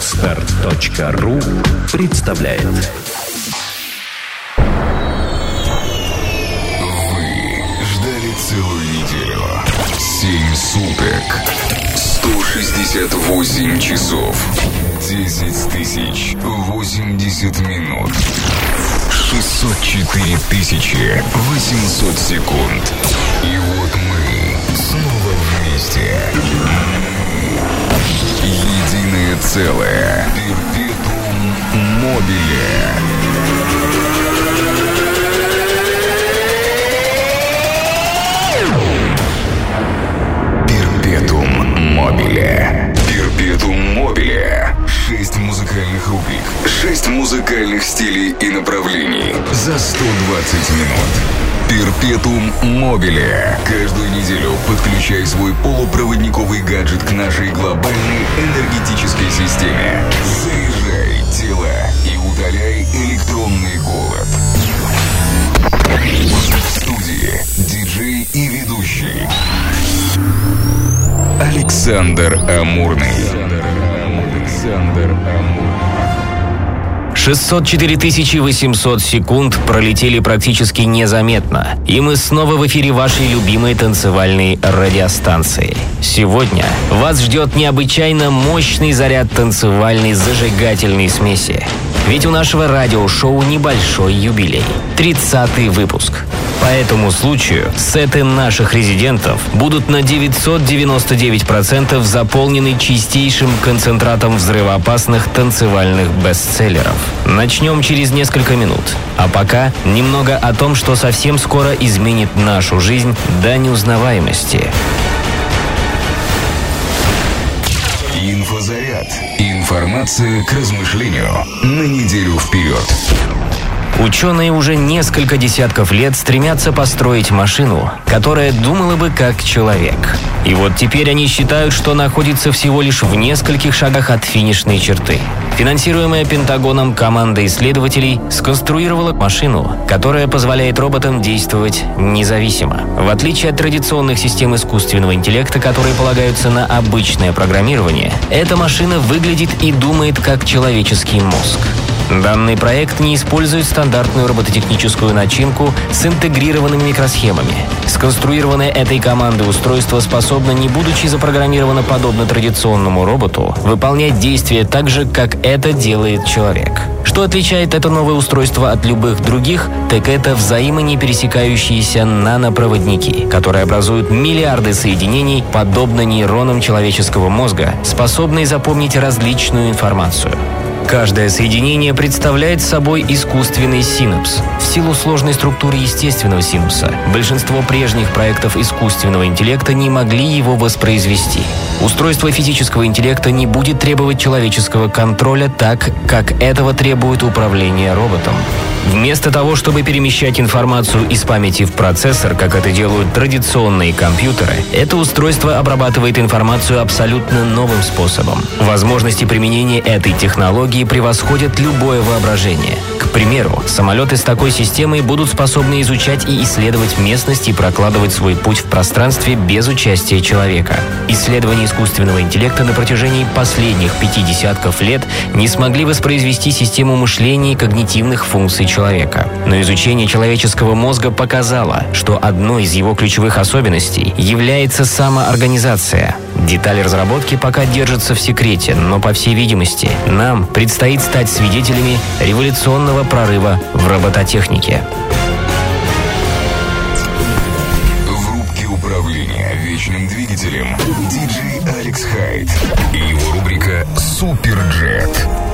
Отстар.ру представляет Вы ждали целую неделю. Семь суток. 168 часов. 10 тысяч 80 минут. 604 тысячи 800 секунд. И вот мы снова вместе. Целое. Перпетум мобиле. Перпетум мобиле. Перпетум мобиле. Шесть музыкальных рубрик. Шесть музыкальных стилей и направлений. За 120 минут. Перпетум мобиле. Каждую неделю подключай свой полупроводниковый гаджет к нашей глобальной энергетической системе. Заряжай тело и удаляй электронный голод. В студии диджей и ведущий Александр Амурный. Александр Амурный. 604 800 секунд пролетели практически незаметно, и мы снова в эфире вашей любимой танцевальной радиостанции. Сегодня вас ждет необычайно мощный заряд танцевальной зажигательной смеси. Ведь у нашего радиошоу небольшой юбилей – 30-й выпуск. Этому случаю сеты наших резидентов будут на 999% заполнены чистейшим концентратом взрывоопасных танцевальных бестселлеров. Начнем через несколько минут. А пока немного о том, что совсем скоро изменит нашу жизнь до неузнаваемости. Инфозаряд. Информация к размышлению на неделю вперед. Ученые уже несколько десятков лет стремятся построить машину, которая думала бы как человек. И вот теперь они считают, что находится всего лишь в нескольких шагах от финишной черты. Финансируемая Пентагоном команда исследователей сконструировала машину, которая позволяет роботам действовать независимо. В отличие от традиционных систем искусственного интеллекта, которые полагаются на обычное программирование, эта машина выглядит и думает как человеческий мозг. Данный проект не использует стандартную робототехническую начинку с интегрированными микросхемами. Сконструированное этой командой устройство способно, не будучи запрограммировано подобно традиционному роботу, выполнять действия так же, как это делает человек. Что отличает это новое устройство от любых других, так это взаимно пересекающиеся нанопроводники, которые образуют миллиарды соединений, подобно нейронам человеческого мозга, способные запомнить различную информацию. Каждое соединение представляет собой искусственный синапс. В силу сложной структуры естественного синапса, большинство прежних проектов искусственного интеллекта не могли его воспроизвести. Устройство физического интеллекта не будет требовать человеческого контроля так, как этого требует управление роботом. Вместо того, чтобы перемещать информацию из памяти в процессор, как это делают традиционные компьютеры, это устройство обрабатывает информацию абсолютно новым способом. Возможности применения этой технологии превосходят любое воображение. К примеру, самолеты с такой системой будут способны изучать и исследовать местность и прокладывать свой путь в пространстве без участия человека. Исследования искусственного интеллекта на протяжении последних пяти десятков лет не смогли воспроизвести систему мышления и когнитивных функций человека. Но изучение человеческого мозга показало, что одной из его ключевых особенностей является самоорганизация. Детали разработки пока держатся в секрете, но, по всей видимости, нам предстоит стать свидетелями революционного прорыва в робототехнике. В рубке управления вечным двигателем диджей Алекс Хайд и его рубрика «Суперджет».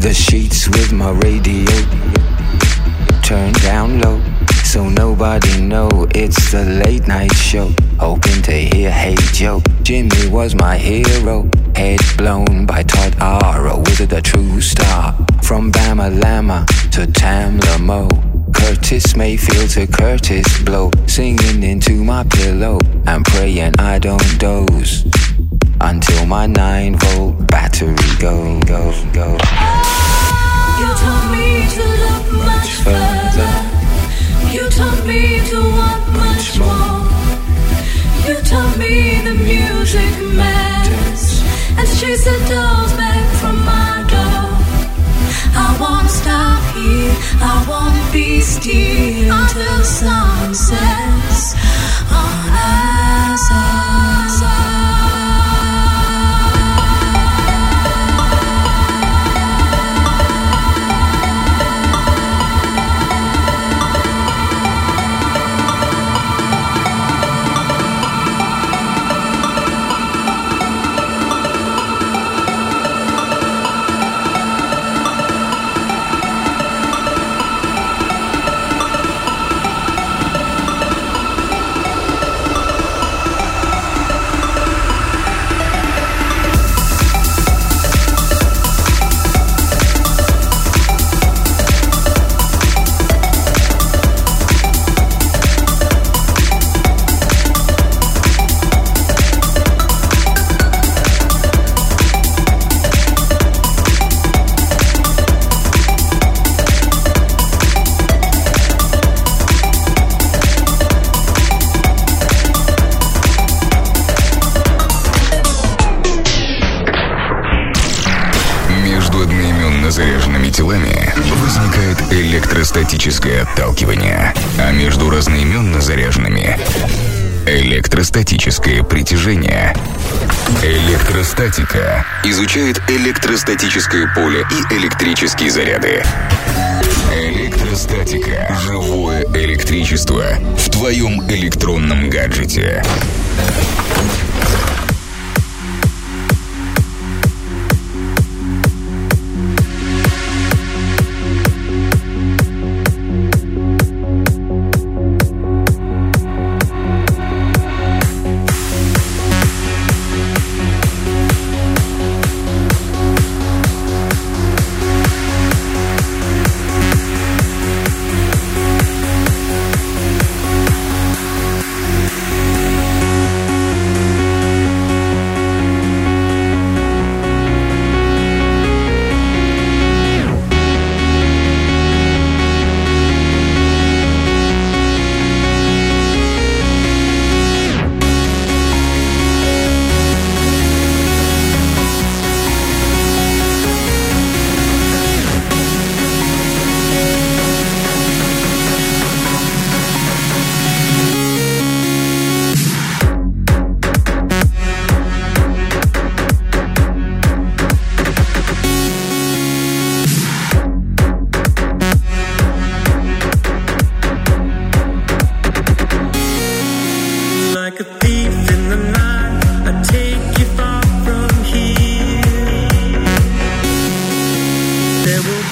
the sheets with my radio. Turned down low so nobody know it's the late night show. Hoping to hear hey joe jimmy was my hero. Head blown by todd r wizard a true star? From bama lama to tam lamo curtis mayfield to curtis blow singing into my pillow. And praying i don't doze until my 9 volt battery go go go You told me to look much further. You told me to want much more. You told me the music matters. And chase the dolls back from my door. I won't stop here. I won't be still until sun sets. On as электростатическое отталкивание, а между разноименно заряженными — электростатическое притяжение. Электростатика изучает электростатическое поле и электрические заряды. Электростатика. Живое электричество в твоем электронном гаджете. There will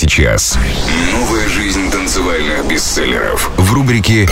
сейчас. Новая жизнь танцевальных бестселлеров в рубрике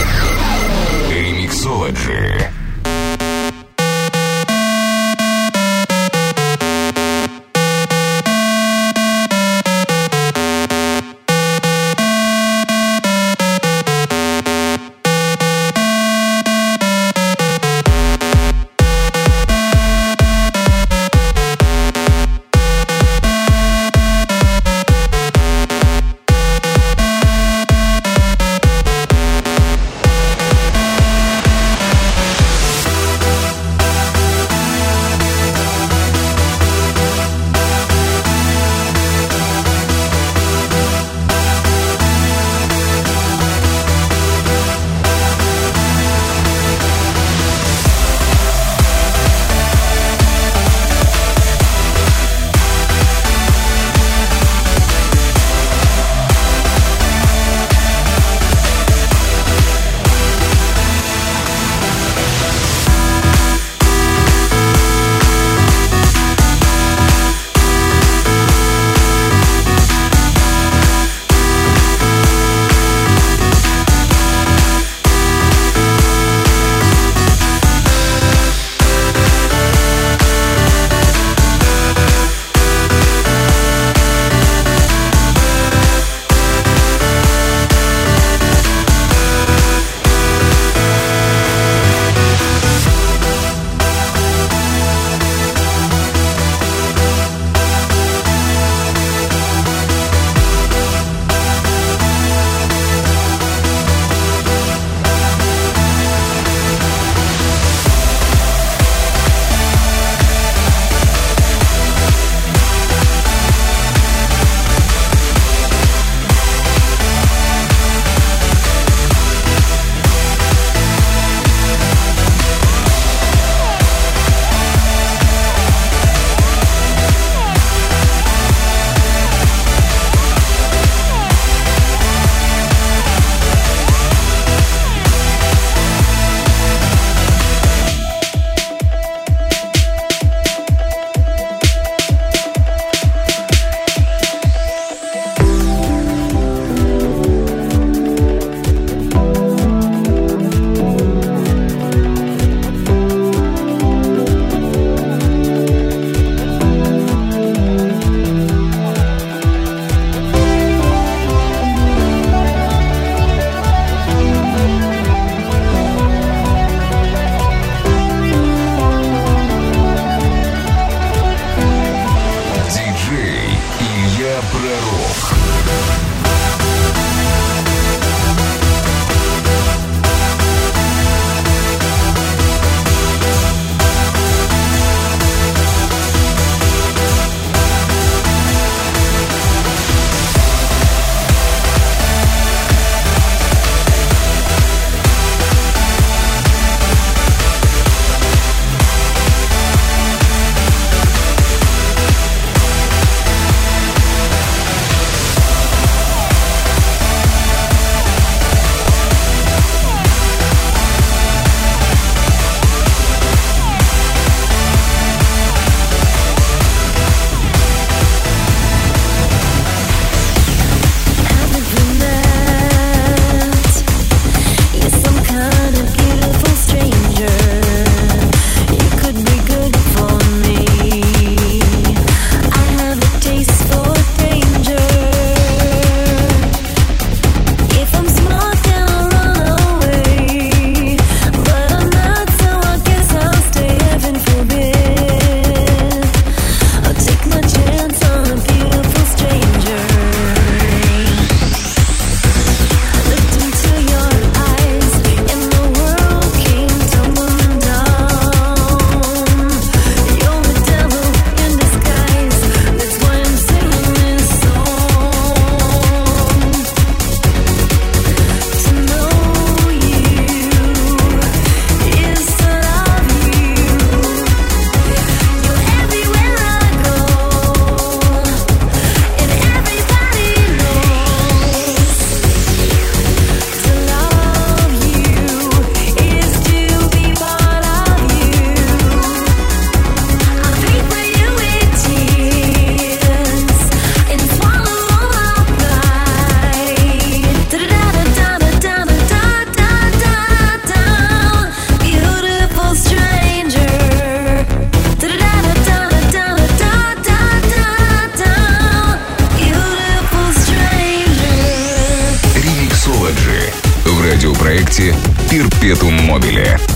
«Перпетум Мобиле».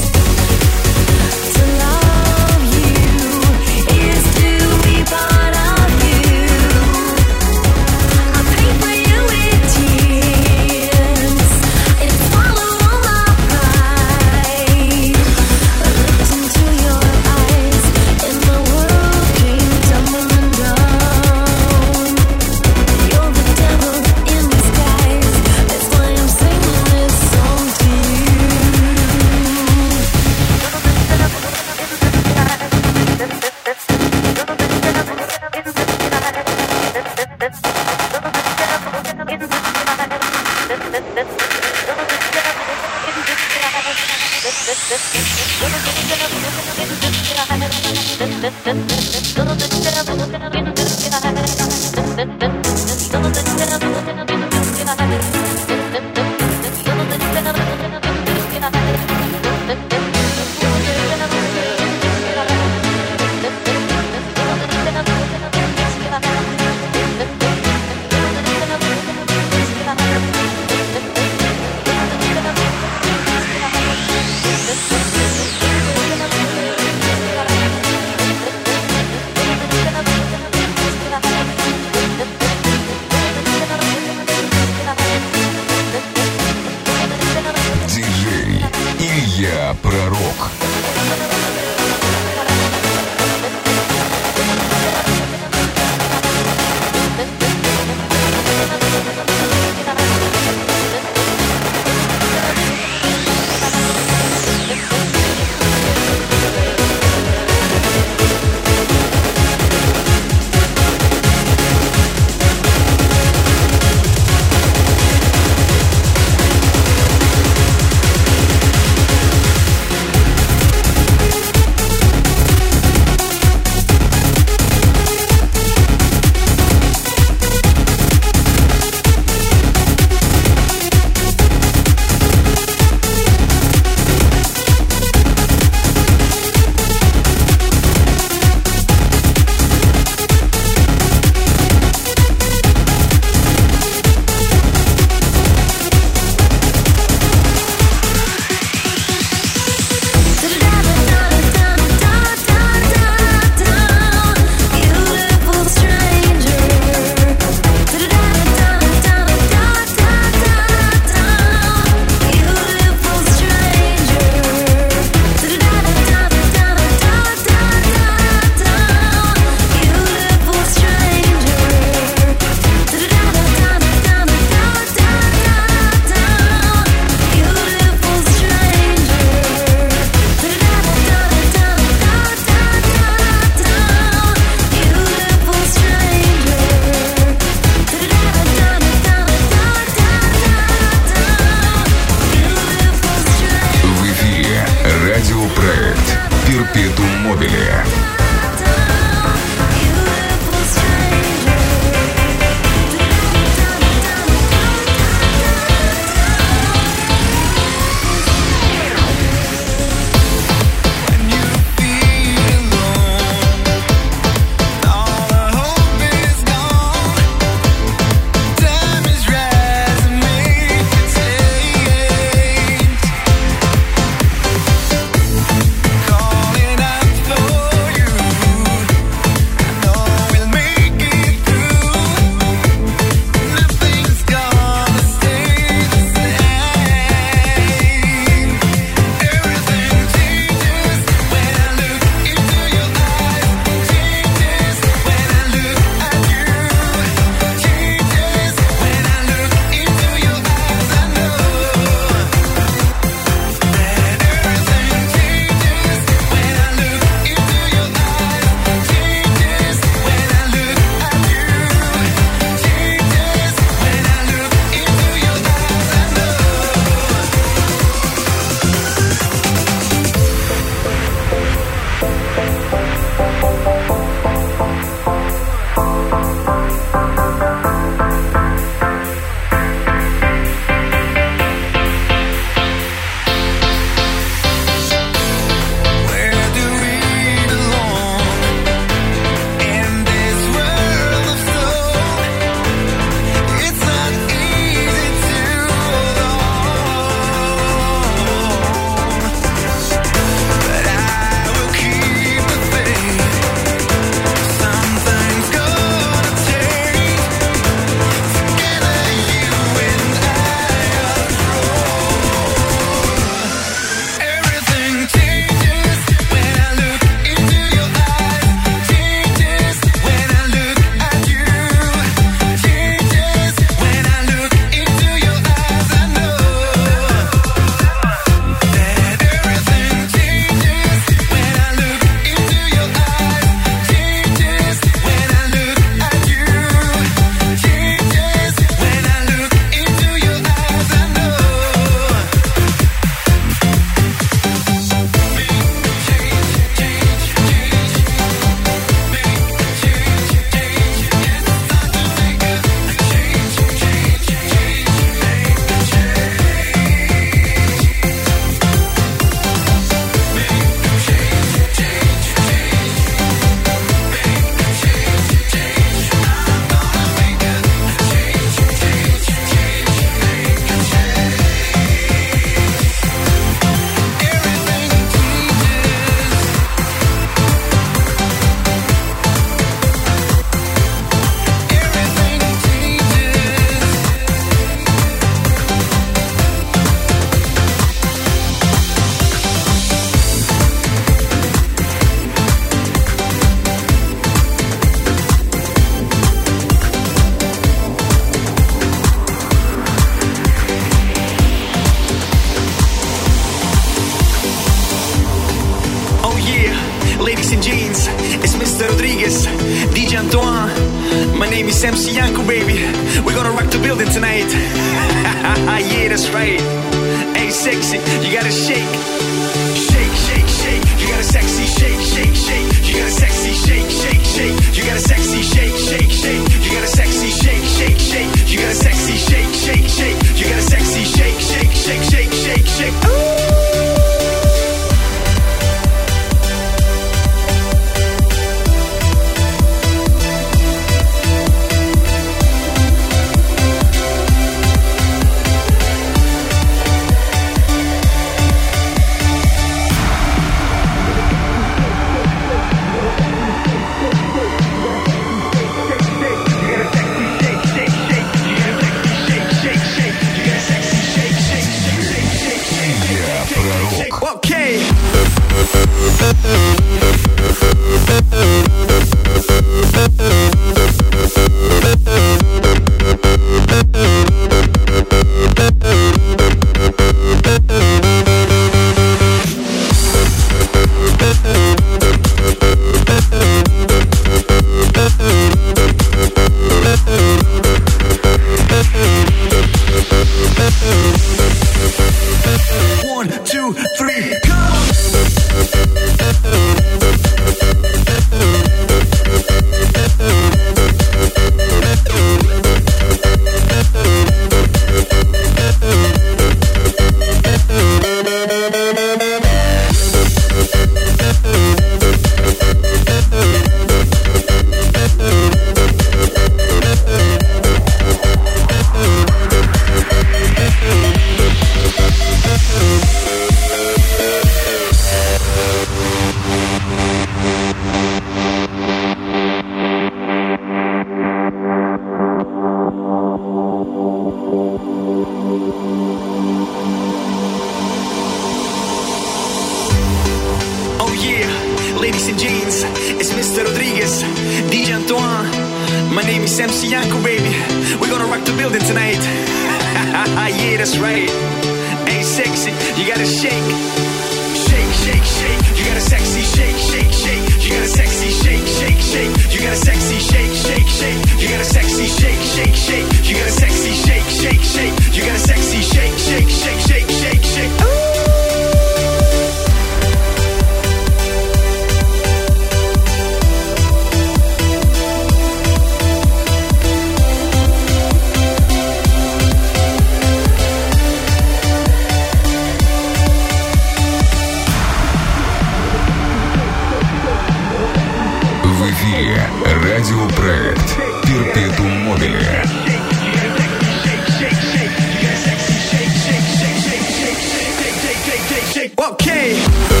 Hey.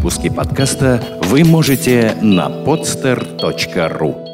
Выпуски подкаста вы можете на podster.ru